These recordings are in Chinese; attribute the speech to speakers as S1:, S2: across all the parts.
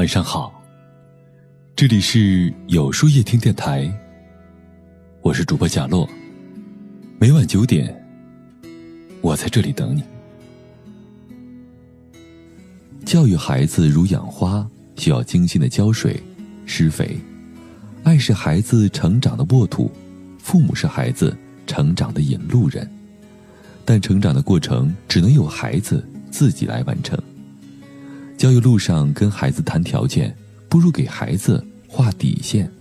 S1: 晚上好，这里是有书夜听电台，我是主播贾洛。每晚九点，我在这里等你。教育孩子如养花，需要精心的浇水、施肥。爱是孩子成长的沃土，父母是孩子成长的引路人。但成长的过程只能由孩子自己来完成。教育路上跟孩子谈条件，不如给孩子画底线。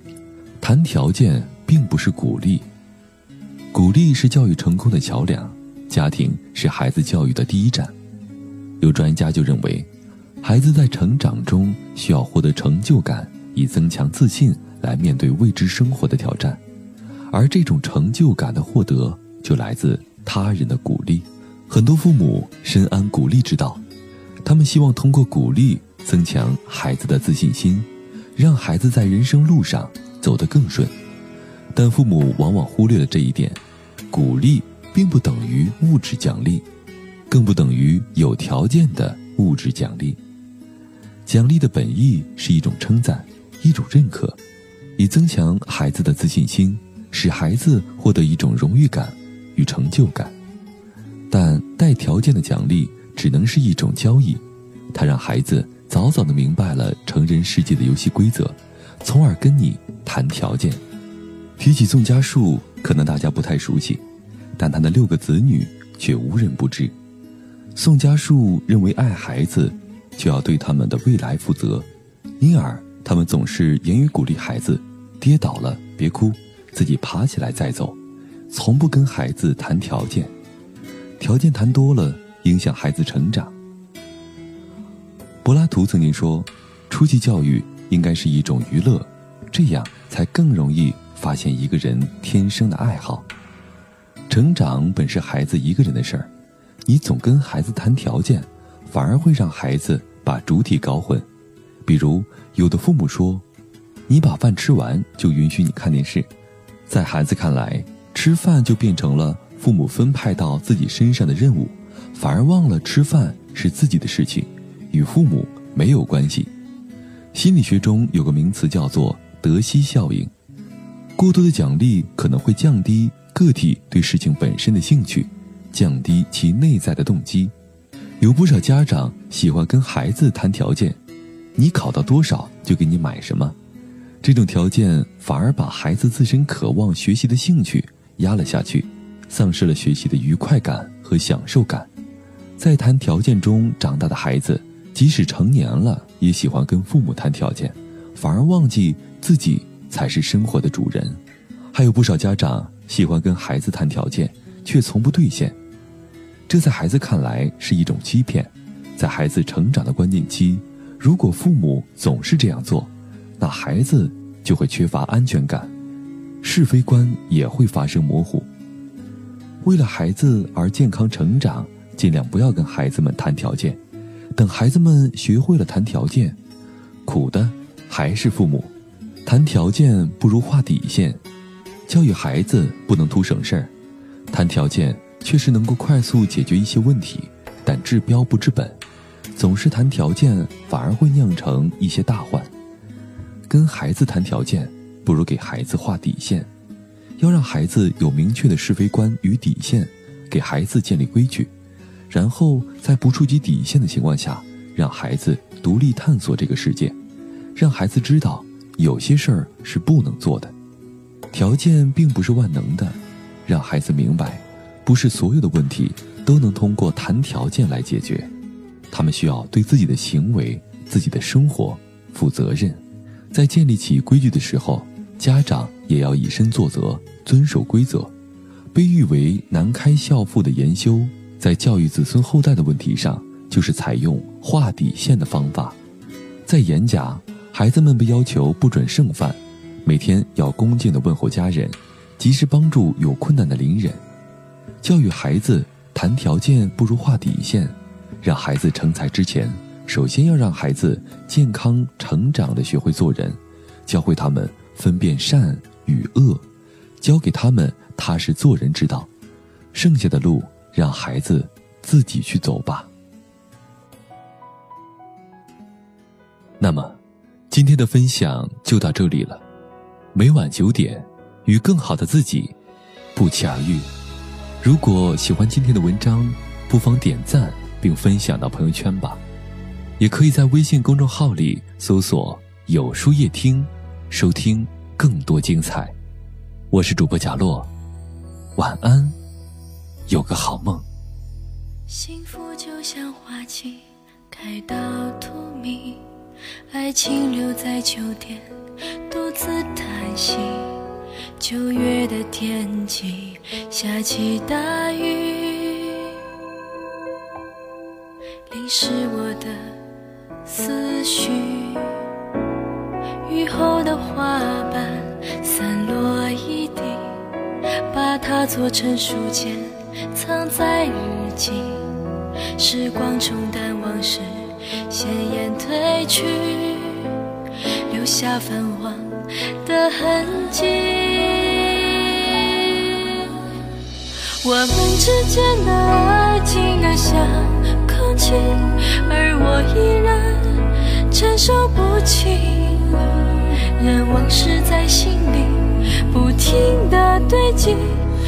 S1: 谈条件并不是鼓励，鼓励是教育成功的桥梁。家庭是孩子教育的第一站。有专家就认为，孩子在成长中需要获得成就感，以增强自信，来面对未知生活的挑战。而这种成就感的获得，就来自他人的鼓励。很多父母深谙鼓励之道。他们希望通过鼓励增强孩子的自信心，让孩子在人生路上走得更顺。但父母往往忽略了这一点：鼓励并不等于物质奖励，更不等于有条件的物质奖励。奖励的本意是一种称赞，一种认可，以增强孩子的自信心，使孩子获得一种荣誉感与成就感。但带条件的奖励。只能是一种交易，它让孩子早早的明白了成人世界的游戏规则，从而跟你谈条件。提起宋家树，可能大家不太熟悉，但他的六个子女却无人不知。宋家树认为，爱孩子就要对他们的未来负责，因而他们总是言语鼓励孩子：跌倒了别哭，自己爬起来再走，从不跟孩子谈条件。条件谈多了。影响孩子成长。柏拉图曾经说：“初级教育应该是一种娱乐，这样才更容易发现一个人天生的爱好。成长本是孩子一个人的事儿，你总跟孩子谈条件，反而会让孩子把主体搞混。比如，有的父母说：‘你把饭吃完就允许你看电视。’在孩子看来，吃饭就变成了父母分派到自己身上的任务。”反而忘了吃饭是自己的事情，与父母没有关系。心理学中有个名词叫做“德西效应”，过多的奖励可能会降低个体对事情本身的兴趣，降低其内在的动机。有不少家长喜欢跟孩子谈条件，你考到多少就给你买什么，这种条件反而把孩子自身渴望学习的兴趣压了下去，丧失了学习的愉快感和享受感。在谈条件中长大的孩子，即使成年了，也喜欢跟父母谈条件，反而忘记自己才是生活的主人。还有不少家长喜欢跟孩子谈条件，却从不兑现，这在孩子看来是一种欺骗。在孩子成长的关键期，如果父母总是这样做，那孩子就会缺乏安全感，是非观也会发生模糊。为了孩子而健康成长。尽量不要跟孩子们谈条件，等孩子们学会了谈条件，苦的还是父母。谈条件不如画底线，教育孩子不能图省事儿。谈条件确实能够快速解决一些问题，但治标不治本，总是谈条件反而会酿成一些大患。跟孩子谈条件，不如给孩子画底线，要让孩子有明确的是非观与底线，给孩子建立规矩。然后在不触及底线的情况下，让孩子独立探索这个世界，让孩子知道有些事儿是不能做的。条件并不是万能的，让孩子明白，不是所有的问题都能通过谈条件来解决。他们需要对自己的行为、自己的生活负责任。在建立起规矩的时候，家长也要以身作则，遵守规则。被誉为南开校父的研修。在教育子孙后代的问题上，就是采用画底线的方法。在严家，孩子们被要求不准剩饭，每天要恭敬地问候家人，及时帮助有困难的邻人。教育孩子谈条件不如画底线，让孩子成才之前，首先要让孩子健康成长地学会做人，教会他们分辨善与恶，教给他们踏实做人之道。剩下的路。让孩子自己去走吧。那么，今天的分享就到这里了。每晚九点，与更好的自己不期而遇。如果喜欢今天的文章，不妨点赞并分享到朋友圈吧。也可以在微信公众号里搜索“有书夜听”，收听更多精彩。我是主播贾洛，晚安，有个好梦。
S2: 幸福就像花期开到荼蘼，爱情留在秋天独自叹息。九月的天气下起大雨，淋湿我的思绪。雨后的花瓣散落一地，把它做成书签，藏在日记。时光冲淡往事，鲜艳褪去，留下泛黄的痕迹。我们之间的爱静得像空气，而我依然承受不起。任往事在心里不停地堆积。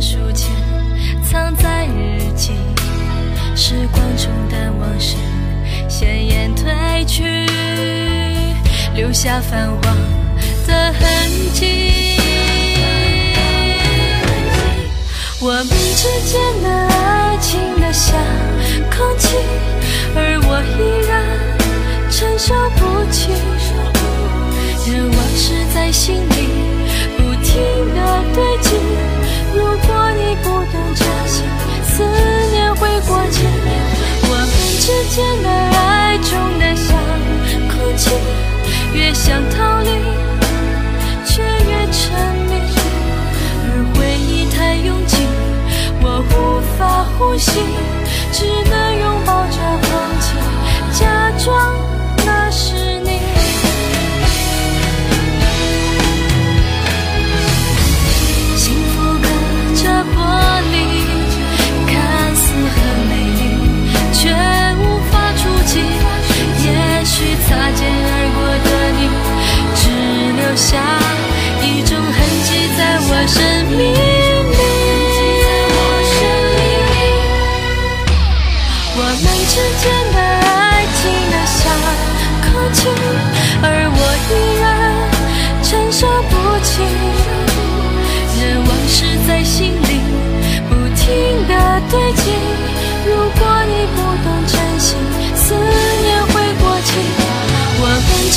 S2: 书签，藏在日记。时光冲淡往事，鲜艳褪去，留下泛黄的痕迹。我们之间的爱情的像空气，而我依然承受不起。任往事在心里不停的堆积。思念会过期。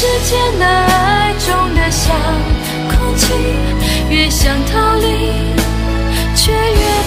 S2: 时间的爱重得像空气，越想逃离，却越